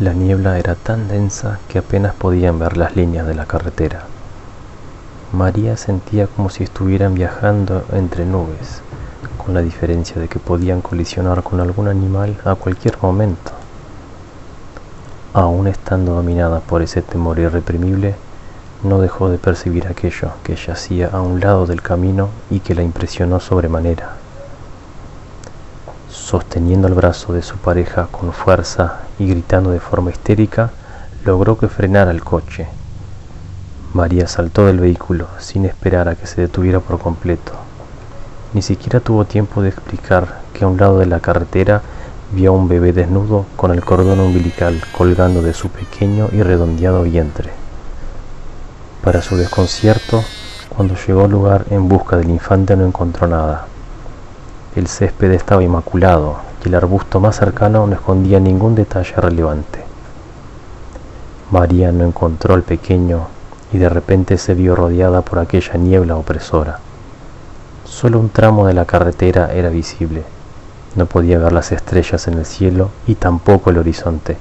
La niebla era tan densa que apenas podían ver las líneas de la carretera. María sentía como si estuvieran viajando entre nubes, con la diferencia de que podían colisionar con algún animal a cualquier momento. Aún estando dominada por ese temor irreprimible, no dejó de percibir aquello que yacía a un lado del camino y que la impresionó sobremanera. Sosteniendo el brazo de su pareja con fuerza y gritando de forma histérica, logró que frenara el coche. María saltó del vehículo sin esperar a que se detuviera por completo. Ni siquiera tuvo tiempo de explicar que a un lado de la carretera vio a un bebé desnudo con el cordón umbilical colgando de su pequeño y redondeado vientre. Para su desconcierto, cuando llegó al lugar en busca del infante no encontró nada. El césped estaba inmaculado y el arbusto más cercano no escondía ningún detalle relevante. María no encontró al pequeño y de repente se vio rodeada por aquella niebla opresora. Solo un tramo de la carretera era visible. No podía ver las estrellas en el cielo y tampoco el horizonte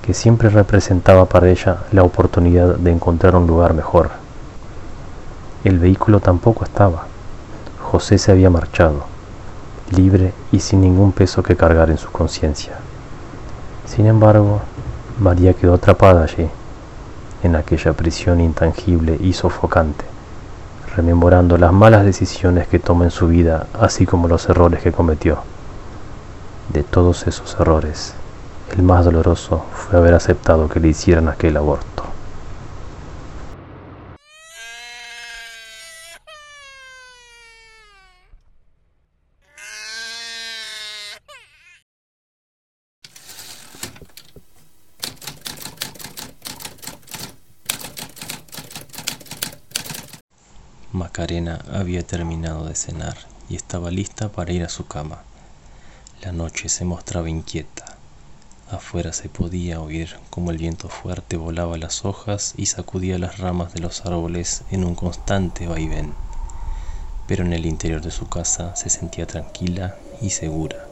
que siempre representaba para ella la oportunidad de encontrar un lugar mejor. El vehículo tampoco estaba. José se había marchado, libre y sin ningún peso que cargar en su conciencia. Sin embargo, María quedó atrapada allí, en aquella prisión intangible y sofocante, rememorando las malas decisiones que tomó en su vida, así como los errores que cometió. De todos esos errores, el más doloroso fue haber aceptado que le hicieran aquel aborto. Macarena había terminado de cenar y estaba lista para ir a su cama. La noche se mostraba inquieta. Afuera se podía oír como el viento fuerte volaba las hojas y sacudía las ramas de los árboles en un constante vaivén. Pero en el interior de su casa se sentía tranquila y segura.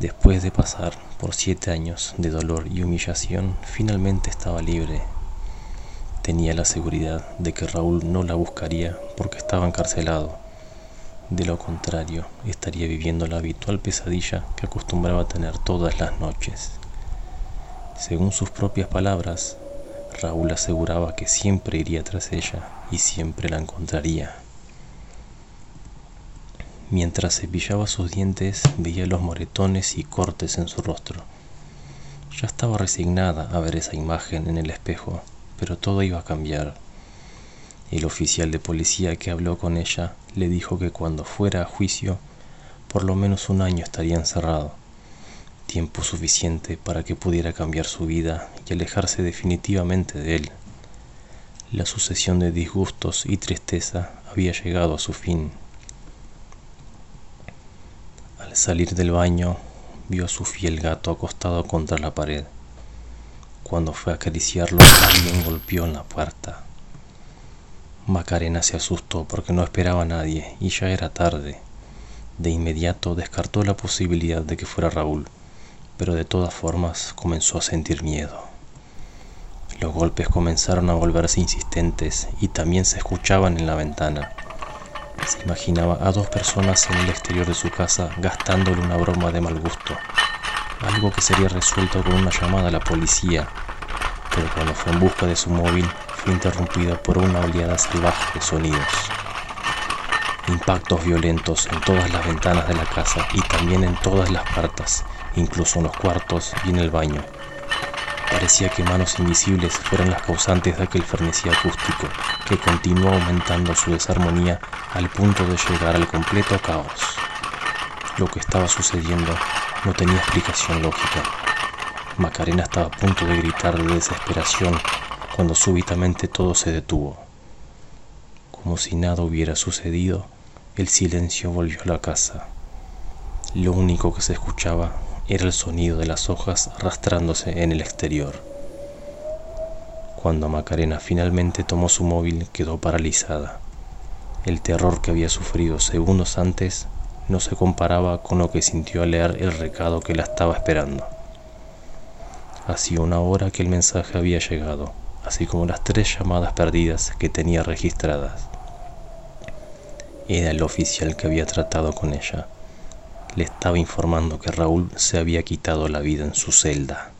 Después de pasar por siete años de dolor y humillación, finalmente estaba libre. Tenía la seguridad de que Raúl no la buscaría porque estaba encarcelado de lo contrario, estaría viviendo la habitual pesadilla que acostumbraba a tener todas las noches. Según sus propias palabras, Raúl aseguraba que siempre iría tras ella y siempre la encontraría. Mientras cepillaba sus dientes, veía los moretones y cortes en su rostro. Ya estaba resignada a ver esa imagen en el espejo, pero todo iba a cambiar. El oficial de policía que habló con ella le dijo que cuando fuera a juicio, por lo menos un año estaría encerrado, tiempo suficiente para que pudiera cambiar su vida y alejarse definitivamente de él. La sucesión de disgustos y tristeza había llegado a su fin. Al salir del baño, vio a su fiel gato acostado contra la pared. Cuando fue a acariciarlo, alguien golpeó en la puerta. Macarena se asustó porque no esperaba a nadie y ya era tarde. De inmediato descartó la posibilidad de que fuera Raúl, pero de todas formas comenzó a sentir miedo. Los golpes comenzaron a volverse insistentes y también se escuchaban en la ventana. Se imaginaba a dos personas en el exterior de su casa gastándole una broma de mal gusto, algo que sería resuelto con una llamada a la policía, pero cuando fue en busca de su móvil fue interrumpida por una oleada salvaje de sonidos. Impactos violentos en todas las ventanas de la casa y también en todas las puertas, incluso en los cuartos y en el baño. Parecía que manos invisibles fueran las causantes de aquel frenesí acústico que continuó aumentando su desarmonía al punto de llegar al completo caos. Lo que estaba sucediendo no tenía explicación lógica. Macarena estaba a punto de gritar de desesperación cuando súbitamente todo se detuvo. Como si nada hubiera sucedido, el silencio volvió a la casa. Lo único que se escuchaba era el sonido de las hojas arrastrándose en el exterior. Cuando Macarena finalmente tomó su móvil quedó paralizada. El terror que había sufrido segundos antes no se comparaba con lo que sintió al leer el recado que la estaba esperando. Hacía una hora que el mensaje había llegado, así como las tres llamadas perdidas que tenía registradas. Era el oficial que había tratado con ella. Le estaba informando que Raúl se había quitado la vida en su celda.